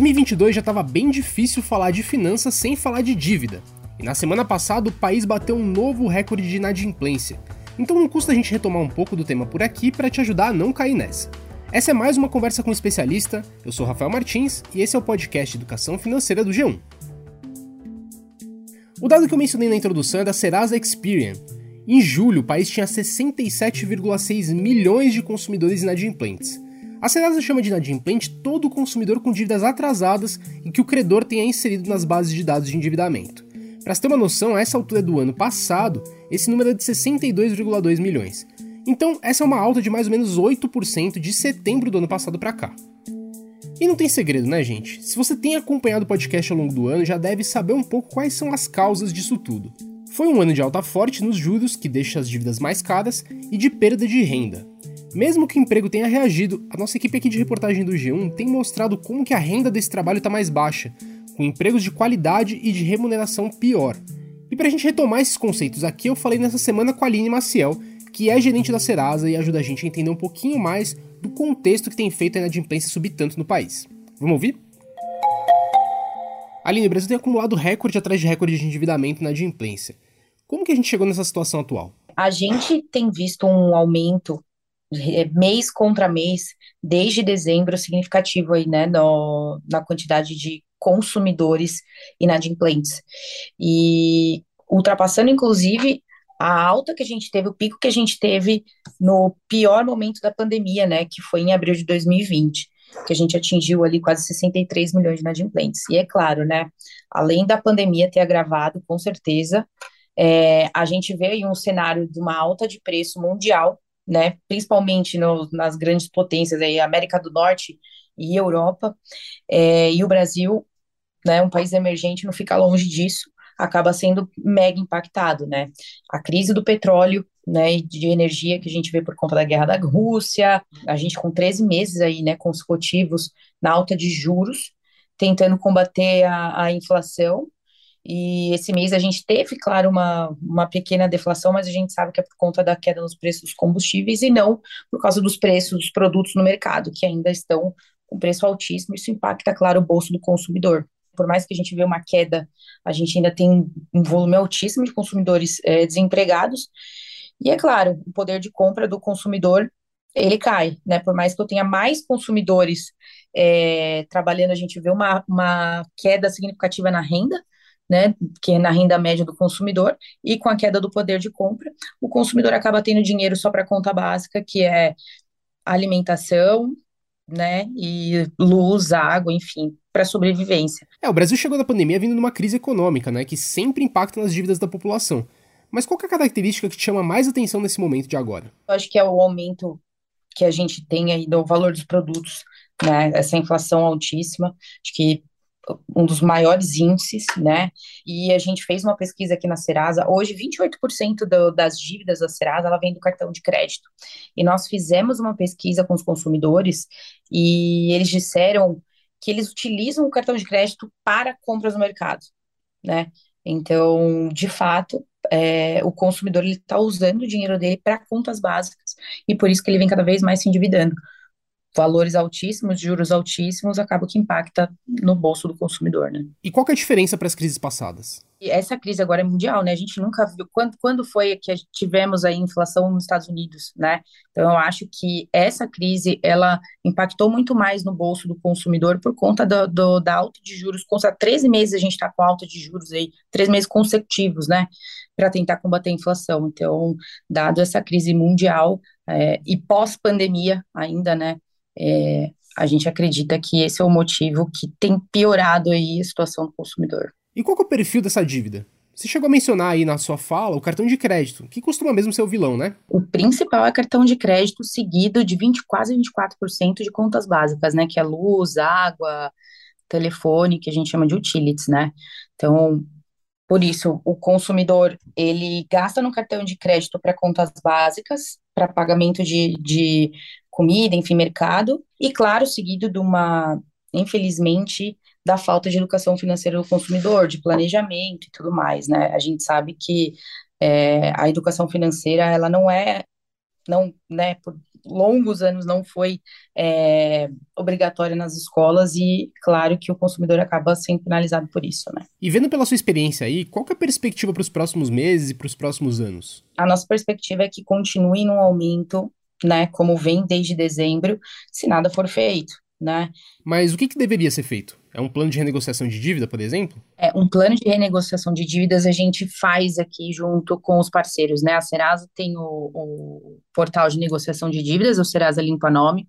2022 já estava bem difícil falar de finanças sem falar de dívida. E na semana passada o país bateu um novo recorde de inadimplência. Então não custa a gente retomar um pouco do tema por aqui para te ajudar a não cair nessa. Essa é mais uma conversa com um especialista. Eu sou Rafael Martins e esse é o podcast Educação Financeira do G1. O dado que eu mencionei na introdução é da Serasa Experian. Em julho, o país tinha 67,6 milhões de consumidores inadimplentes. A Serasa chama de inadimplente todo consumidor com dívidas atrasadas e que o credor tenha inserido nas bases de dados de endividamento. Para se ter uma noção, a essa altura do ano passado, esse número é de 62,2 milhões. Então, essa é uma alta de mais ou menos 8% de setembro do ano passado para cá. E não tem segredo, né, gente? Se você tem acompanhado o podcast ao longo do ano, já deve saber um pouco quais são as causas disso tudo. Foi um ano de alta forte nos juros, que deixa as dívidas mais caras, e de perda de renda. Mesmo que o emprego tenha reagido, a nossa equipe aqui de reportagem do G1 tem mostrado como que a renda desse trabalho está mais baixa, com empregos de qualidade e de remuneração pior. E para a gente retomar esses conceitos aqui, eu falei nessa semana com a Aline Maciel, que é gerente da Serasa e ajuda a gente a entender um pouquinho mais do contexto que tem feito a inadimplência subir tanto no país. Vamos ouvir? Aline, o Brasil tem acumulado recorde atrás de recorde de endividamento na inadimplência. Como que a gente chegou nessa situação atual? A gente tem visto um aumento mês contra mês, desde dezembro, significativo aí, né, no, na quantidade de consumidores inadimplentes. E ultrapassando, inclusive, a alta que a gente teve, o pico que a gente teve no pior momento da pandemia, né, que foi em abril de 2020, que a gente atingiu ali quase 63 milhões de inadimplentes. E é claro, né, além da pandemia ter agravado, com certeza, é, a gente vê aí um cenário de uma alta de preço mundial né, principalmente no, nas grandes potências, aí, América do Norte e Europa, é, e o Brasil, né, um país emergente, não fica longe disso, acaba sendo mega impactado, né, a crise do petróleo, né, de energia que a gente vê por conta da guerra da Rússia, a gente com 13 meses aí, né, consecutivos na alta de juros, tentando combater a, a inflação, e esse mês a gente teve, claro, uma, uma pequena deflação, mas a gente sabe que é por conta da queda nos preços dos combustíveis e não por causa dos preços dos produtos no mercado, que ainda estão com preço altíssimo. Isso impacta, claro, o bolso do consumidor. Por mais que a gente vê uma queda, a gente ainda tem um volume altíssimo de consumidores é, desempregados. E é claro, o poder de compra do consumidor ele cai, né? Por mais que eu tenha mais consumidores é, trabalhando, a gente vê uma, uma queda significativa na renda, né, que é na renda média do consumidor, e com a queda do poder de compra, o consumidor acaba tendo dinheiro só para conta básica, que é alimentação, né, e luz, água, enfim, para sobrevivência. É, o Brasil chegou da pandemia vindo numa crise econômica, né, que sempre impacta nas dívidas da população. Mas qual é a característica que te chama mais atenção nesse momento de agora? Eu acho que é o aumento que a gente tem aí do valor dos produtos, né, essa inflação altíssima, acho que um dos maiores índices, né? E a gente fez uma pesquisa aqui na Serasa. Hoje, 28% do, das dívidas da Serasa ela vem do cartão de crédito. E nós fizemos uma pesquisa com os consumidores e eles disseram que eles utilizam o cartão de crédito para compras no mercado, né? Então, de fato, é, o consumidor está usando o dinheiro dele para contas básicas e por isso que ele vem cada vez mais se endividando valores altíssimos, juros altíssimos, acaba que impacta no bolso do consumidor, né? E qual é a diferença para as crises passadas? E essa crise agora é mundial, né? A gente nunca viu quando, quando foi que tivemos a inflação nos Estados Unidos, né? Então eu acho que essa crise ela impactou muito mais no bolso do consumidor por conta do, do da alta de juros. Consta 13 meses a gente está com alta de juros aí, três meses consecutivos, né? Para tentar combater a inflação. Então, dado essa crise mundial é, e pós-pandemia ainda, né? É, a gente acredita que esse é o motivo que tem piorado aí a situação do consumidor. E qual é o perfil dessa dívida? Você chegou a mencionar aí na sua fala o cartão de crédito, que costuma mesmo ser o vilão, né? O principal é cartão de crédito seguido de 20, quase 24% de contas básicas, né? Que é luz, água, telefone, que a gente chama de utilities, né? Então, por isso, o consumidor, ele gasta no cartão de crédito para contas básicas, para pagamento de, de comida, enfim, mercado, e claro, seguido de uma, infelizmente, da falta de educação financeira do consumidor, de planejamento e tudo mais, né? A gente sabe que é, a educação financeira, ela não é não, né, por longos anos não foi é, obrigatória nas escolas e claro que o consumidor acaba sendo penalizado por isso, né? E vendo pela sua experiência aí, qual é a perspectiva para os próximos meses e para os próximos anos? A nossa perspectiva é que continue num aumento, né, como vem desde dezembro, se nada for feito, né? Mas o que, que deveria ser feito? É um plano de renegociação de dívida, por exemplo? É, um plano de renegociação de dívidas a gente faz aqui junto com os parceiros, né? A Serasa tem o, o portal de negociação de dívidas, o Serasa Limpa Nome,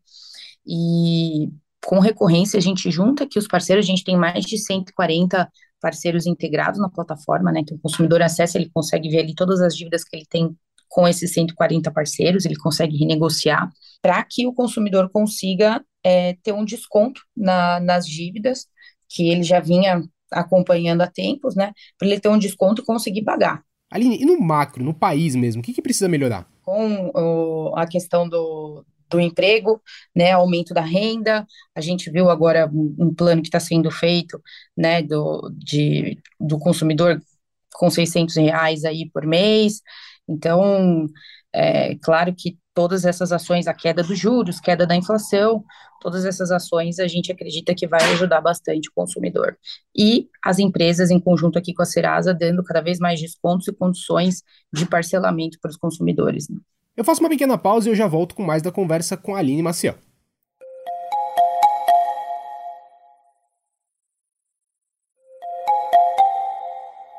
e com recorrência a gente junta aqui os parceiros, a gente tem mais de 140 parceiros integrados na plataforma, né? Que o consumidor acessa, ele consegue ver ali todas as dívidas que ele tem com esses 140 parceiros, ele consegue renegociar para que o consumidor consiga é, ter um desconto na, nas dívidas que ele já vinha acompanhando há tempos, né? Para ele ter um desconto e conseguir pagar. Aline, e no macro, no país mesmo, o que, que precisa melhorar? Com o, a questão do, do emprego, né, aumento da renda, a gente viu agora um, plano que está sendo feito, né, do, de, do consumidor com 600 reais aí por mês, então, é claro que todas essas ações, a queda dos juros, queda da inflação, todas essas ações a gente acredita que vai ajudar bastante o consumidor. E as empresas, em conjunto aqui com a Serasa, dando cada vez mais descontos e condições de parcelamento para os consumidores. Né? Eu faço uma pequena pausa e eu já volto com mais da conversa com a Aline Maciel.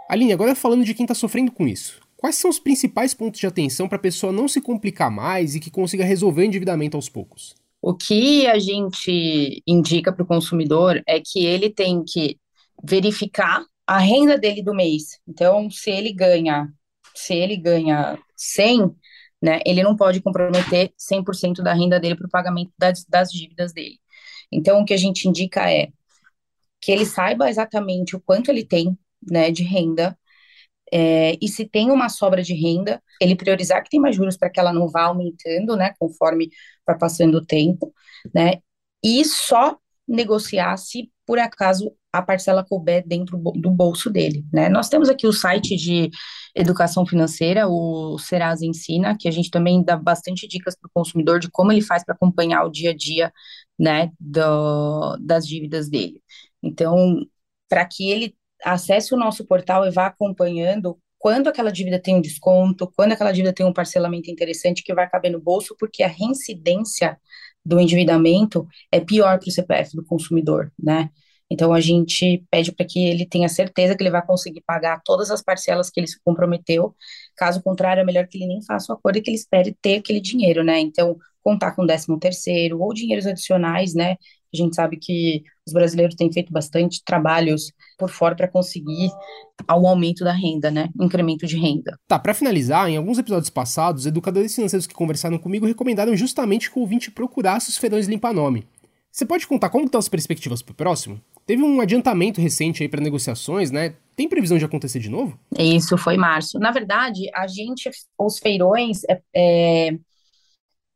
Aline, agora falando de quem está sofrendo com isso. Quais são os principais pontos de atenção para a pessoa não se complicar mais e que consiga resolver o endividamento aos poucos? O que a gente indica para o consumidor é que ele tem que verificar a renda dele do mês. Então, se ele ganha, se ele ganha 100, né, ele não pode comprometer 100% da renda dele para o pagamento das, das dívidas dele. Então, o que a gente indica é que ele saiba exatamente o quanto ele tem, né, de renda, é, e se tem uma sobra de renda, ele priorizar que tem mais juros para que ela não vá aumentando, né, conforme vai passando o tempo, né, e só negociar se por acaso a parcela couber dentro do bolso dele, né. Nós temos aqui o site de educação financeira, o Serasa Ensina, que a gente também dá bastante dicas para o consumidor de como ele faz para acompanhar o dia a dia, né, do, das dívidas dele. Então, para que ele acesse o nosso portal e vá acompanhando quando aquela dívida tem um desconto, quando aquela dívida tem um parcelamento interessante que vai caber no bolso, porque a reincidência do endividamento é pior para o CPF do consumidor, né? Então a gente pede para que ele tenha certeza que ele vai conseguir pagar todas as parcelas que ele se comprometeu. Caso contrário, é melhor que ele nem faça o acordo e que ele espere ter aquele dinheiro, né? Então, contar com décimo terceiro ou dinheiros adicionais, né? A gente sabe que os brasileiros têm feito bastante trabalhos por fora para conseguir o aumento da renda, né? Incremento de renda. Tá, para finalizar, em alguns episódios passados, educadores financeiros que conversaram comigo recomendaram justamente que o ouvinte procurasse os feirões limpa-nome. Você pode contar como estão as perspectivas para o próximo? Teve um adiantamento recente aí para negociações, né? Tem previsão de acontecer de novo? Isso, foi março. Na verdade, a gente, os feirões, é, é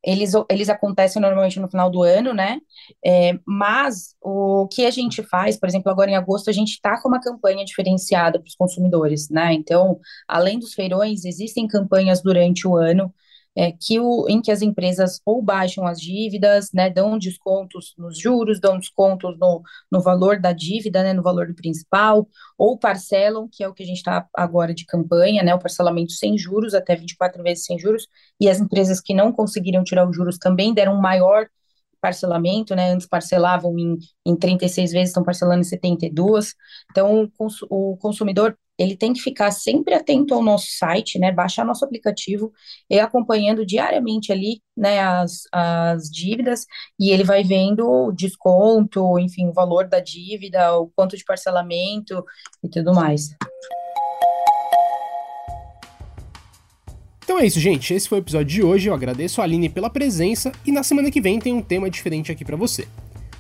eles, eles acontecem normalmente no final do ano, né? É, mas o que a gente faz, por exemplo, agora em agosto, a gente está com uma campanha diferenciada para os consumidores, né? Então, além dos feirões, existem campanhas durante o ano é, que o, em que as empresas ou baixam as dívidas, né, dão descontos nos juros, dão descontos no, no valor da dívida, né, no valor do principal, ou parcelam, que é o que a gente está agora de campanha, né, o parcelamento sem juros, até 24 vezes sem juros, e as empresas que não conseguiram tirar os juros também deram um maior parcelamento, né? Antes parcelavam em, em 36 vezes, estão parcelando em 72. Então, o, o consumidor ele tem que ficar sempre atento ao nosso site, né? Baixar nosso aplicativo e acompanhando diariamente ali, né? As, as dívidas e ele vai vendo o desconto, enfim, o valor da dívida, o quanto de parcelamento e tudo mais. Então é isso, gente. Esse foi o episódio de hoje. Eu agradeço a Aline pela presença e na semana que vem tem um tema diferente aqui para você.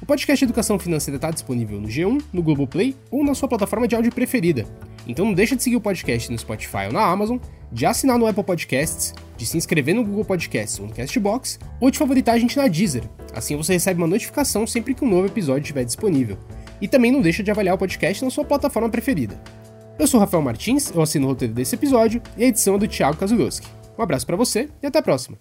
O podcast Educação Financeira está disponível no G1, no Globoplay ou na sua plataforma de áudio preferida. Então não deixa de seguir o podcast no Spotify ou na Amazon, de assinar no Apple Podcasts, de se inscrever no Google Podcasts ou no Castbox, ou de favoritar a gente na Deezer. Assim você recebe uma notificação sempre que um novo episódio estiver disponível. E também não deixa de avaliar o podcast na sua plataforma preferida. Eu sou Rafael Martins, eu assino o roteiro desse episódio e a edição é do Thiago Kazugoski. Um abraço para você e até a próxima.